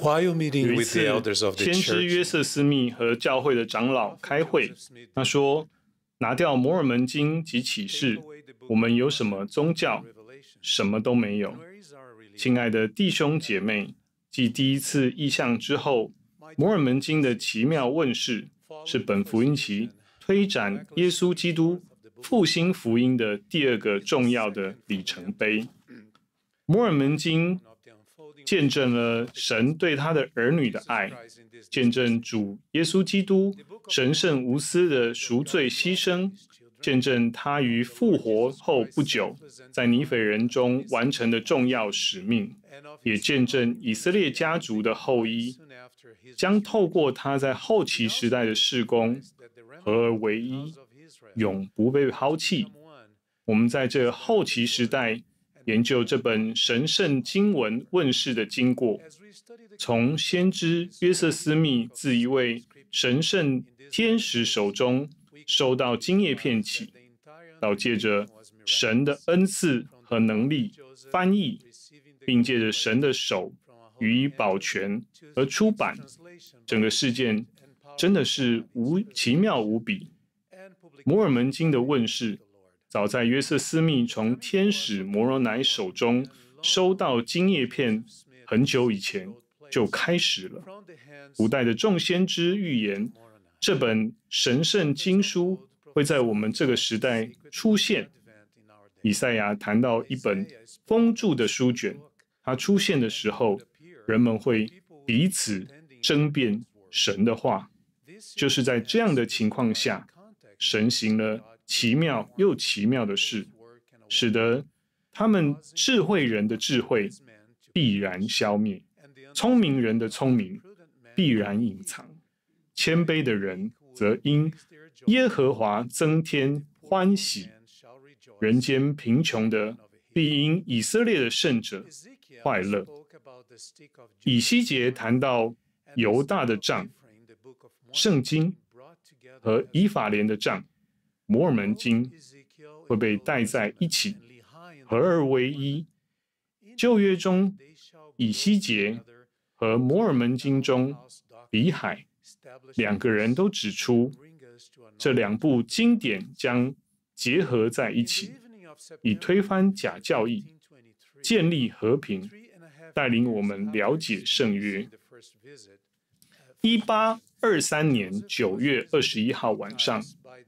有一次，先知约瑟斯密和教会的长老开会，他说：“拿掉摩尔门经及启示，我们有什么宗教？什么都没有。”亲爱的弟兄姐妹，继第一次意象之后，摩尔门经的奇妙问世，是本福音期推展耶稣基督复兴福音的第二个重要的里程碑。摩尔门经见证了神对他的儿女的爱，见证主耶稣基督神圣无私的赎罪牺牲。见证他于复活后不久，在尼斐人中完成的重要使命，也见证以色列家族的后裔将透过他在后期时代的事工，合而为一，永不被抛弃。我们在这后期时代研究这本神圣经文问世的经过，从先知约瑟斯密自一位神圣天使手中。收到金叶片起，到借着神的恩赐和能力翻译，并借着神的手予以保全和出版，整个事件真的是无奇妙无比。摩尔门经的问世，早在约瑟斯密从天使摩罗乃手中收到金叶片很久以前就开始了。古代的众先知预言。这本神圣经书会在我们这个时代出现。以赛亚谈到一本封住的书卷，它出现的时候，人们会彼此争辩神的话。就是在这样的情况下，神行了奇妙又奇妙的事，使得他们智慧人的智慧必然消灭，聪明人的聪明必然隐藏。谦卑的人则因耶和华增添欢喜，人间贫穷的必因以色列的圣者快乐。以西结谈到犹大的杖、圣经和以法莲的杖，摩尔门经会被带在一起，合而为一。旧约中以西结和摩尔门经中比海。两个人都指出，这两部经典将结合在一起，以推翻假教义，建立和平，带领我们了解圣约。一八二三年九月二十一号晚上，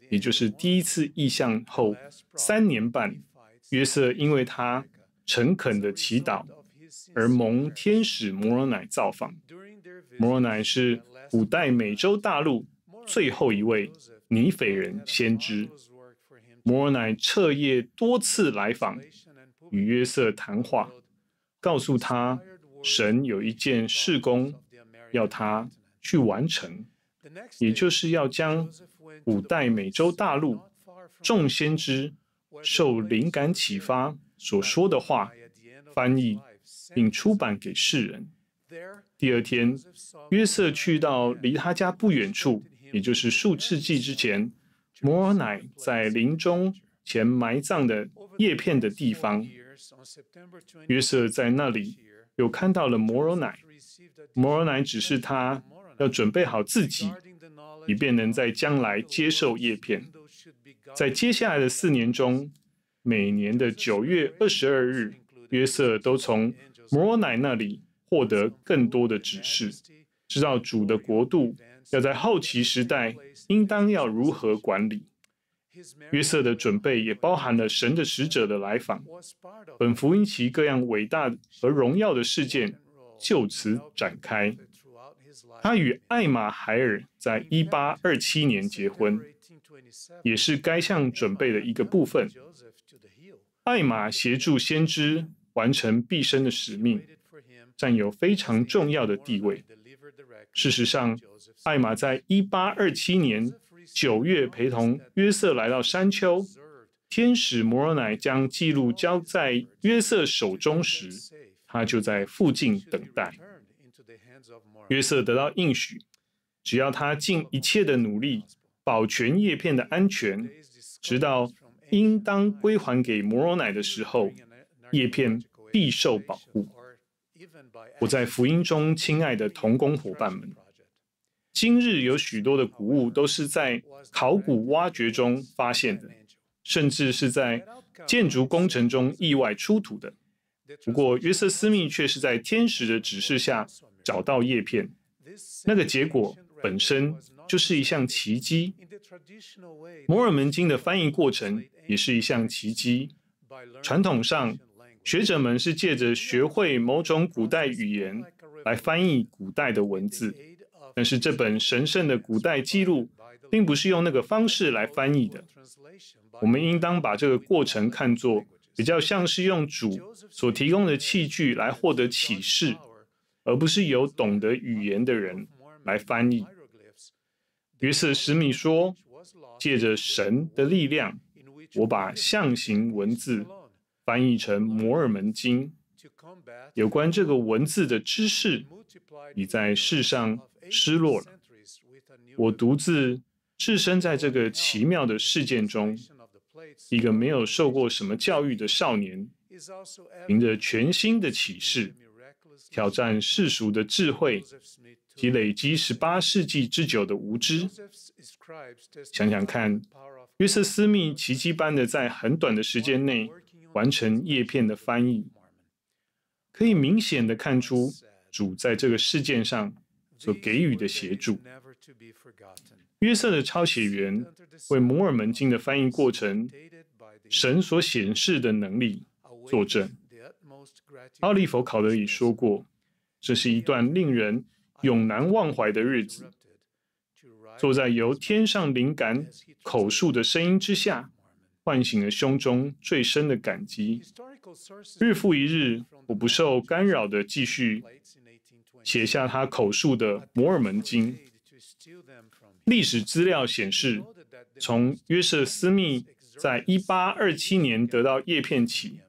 也就是第一次异象后三年半，约瑟因为他诚恳的祈祷，而蒙天使摩罗乃造访。摩罗乃是古代美洲大陆最后一位尼腓人先知，摩罗乃彻夜多次来访，与约瑟谈话，告诉他神有一件事工要他去完成，也就是要将古代美洲大陆众先知受灵感启发所说的话翻译并出版给世人。第二天，约瑟去到离他家不远处，也就是数世纪之前，摩尔乃在林中前埋葬的叶片的地方。约瑟在那里又看到了摩尔乃，摩尔乃指示他要准备好自己，以便能在将来接受叶片。在接下来的四年中，每年的九月二十二日，约瑟都从摩乃那里。获得更多的指示，知道主的国度要在后期时代应当要如何管理。约瑟的准备也包含了神的使者的来访。本福音其各样伟大和荣耀的事件就此展开。他与艾玛海尔在一八二七年结婚，也是该项准备的一个部分。艾玛协助先知完成毕生的使命。占有非常重要的地位。事实上，艾玛在一八二七年九月陪同约瑟来到山丘，天使摩罗乃将记录交在约瑟手中时，他就在附近等待。约瑟得到应许，只要他尽一切的努力保全叶片的安全，直到应当归还给摩罗乃的时候，叶片必受保护。我在福音中亲爱的同工伙伴们，今日有许多的古物都是在考古挖掘中发现的，甚至是在建筑工程中意外出土的。不过，约瑟斯密却是在天使的指示下找到叶片，那个结果本身就是一项奇迹。摩尔门经的翻译过程也是一项奇迹。传统上，学者们是借着学会某种古代语言来翻译古代的文字，但是这本神圣的古代记录并不是用那个方式来翻译的。我们应当把这个过程看作比较像是用主所提供的器具来获得启示，而不是由懂得语言的人来翻译。于是史密说：“借着神的力量，我把象形文字翻译成摩尔门经。有关这个文字的知识已在世上失落了。我独自置身在这个奇妙的事件中。”一个没有受过什么教育的少年，凭着全新的启示，挑战世俗的智慧及累积十八世纪之久的无知。想想看，约瑟斯密奇迹般的在很短的时间内完成叶片的翻译，可以明显的看出主在这个事件上所给予的协助。约瑟的抄写员为摩尔门经的翻译过程，神所显示的能力作证。奥利弗·考德里说过：“这是一段令人永难忘怀的日子。坐在由天上灵感口述的声音之下，唤醒了胸中最深的感激。日复一日，我不受干扰地继续写下他口述的摩尔门经。历史资料显示，从约瑟斯密在1827年得到叶片起，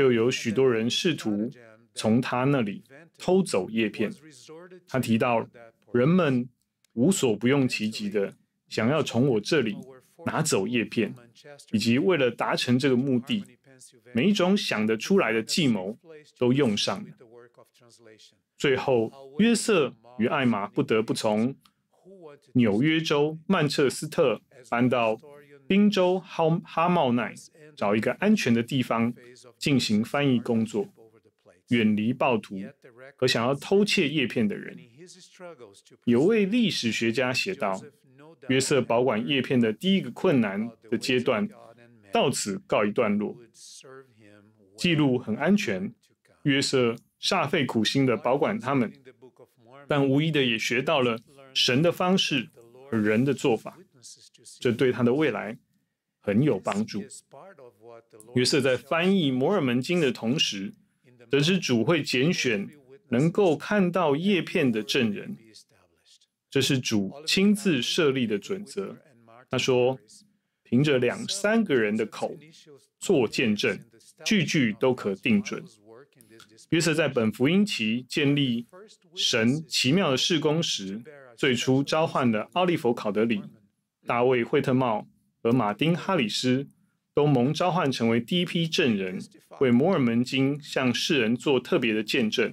就有许多人试图从他那里偷走叶片。他提到，人们无所不用其极的想要从我这里拿走叶片，以及为了达成这个目的，每一种想得出来的计谋都用上了。最后，约瑟与艾玛不得不从纽约州曼彻斯特搬到宾州哈哈茂奈，找一个安全的地方进行翻译工作，远离暴徒和想要偷窃叶片的人。有位历史学家写道：“约瑟保管叶片的第一个困难的阶段到此告一段落，记录很安全。约瑟煞费苦心地保管它们，但无疑的也学到了。”神的方式和人的做法，这对他的未来很有帮助。约瑟在翻译摩尔门经的同时，得知主会拣选能够看到叶片的证人，这是主亲自设立的准则。他说：“凭着两三个人的口做见证，句句都可定准。”约瑟在本福音期建立神奇妙的事工时，最初召唤的奥利弗·考德里、大卫·惠特茂和马丁·哈里斯都蒙召唤成为第一批证人，为摩尔门经向世人做特别的见证。